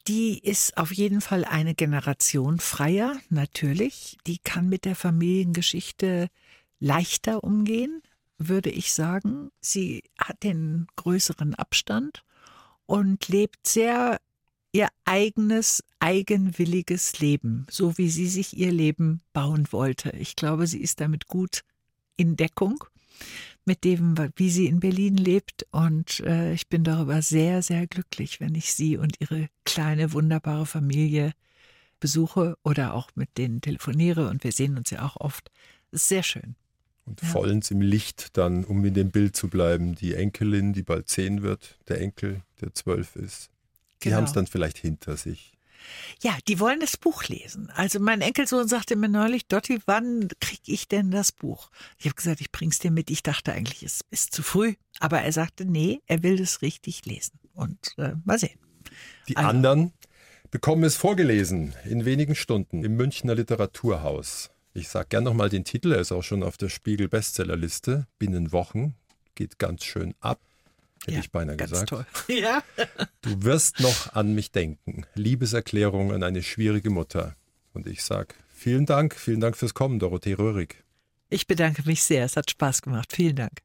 Die ist auf jeden Fall eine Generation freier, natürlich. Die kann mit der Familiengeschichte leichter umgehen würde ich sagen. Sie hat den größeren Abstand und lebt sehr ihr eigenes, eigenwilliges Leben, so wie sie sich ihr Leben bauen wollte. Ich glaube, sie ist damit gut in Deckung mit dem, wie sie in Berlin lebt. Und äh, ich bin darüber sehr, sehr glücklich, wenn ich sie und ihre kleine, wunderbare Familie besuche oder auch mit denen telefoniere. Und wir sehen uns ja auch oft. Sehr schön und ja. vollends im Licht dann, um in dem Bild zu bleiben, die Enkelin, die bald zehn wird, der Enkel, der zwölf ist. Die genau. haben es dann vielleicht hinter sich. Ja, die wollen das Buch lesen. Also mein Enkelsohn sagte mir neulich, Dotti, wann kriege ich denn das Buch? Ich habe gesagt, ich bring's dir mit. Ich dachte eigentlich, es ist zu früh. Aber er sagte, nee, er will es richtig lesen. Und äh, mal sehen. Die also. anderen bekommen es vorgelesen in wenigen Stunden im Münchner Literaturhaus. Ich sage gern nochmal den Titel, er ist auch schon auf der Spiegel-Bestsellerliste. Binnen Wochen geht ganz schön ab, hätte ja, ich beinahe ganz gesagt. Toll. Ja. Du wirst noch an mich denken. Liebeserklärung an eine schwierige Mutter. Und ich sage vielen Dank, vielen Dank fürs Kommen, Dorothee Röhrig. Ich bedanke mich sehr, es hat Spaß gemacht. Vielen Dank.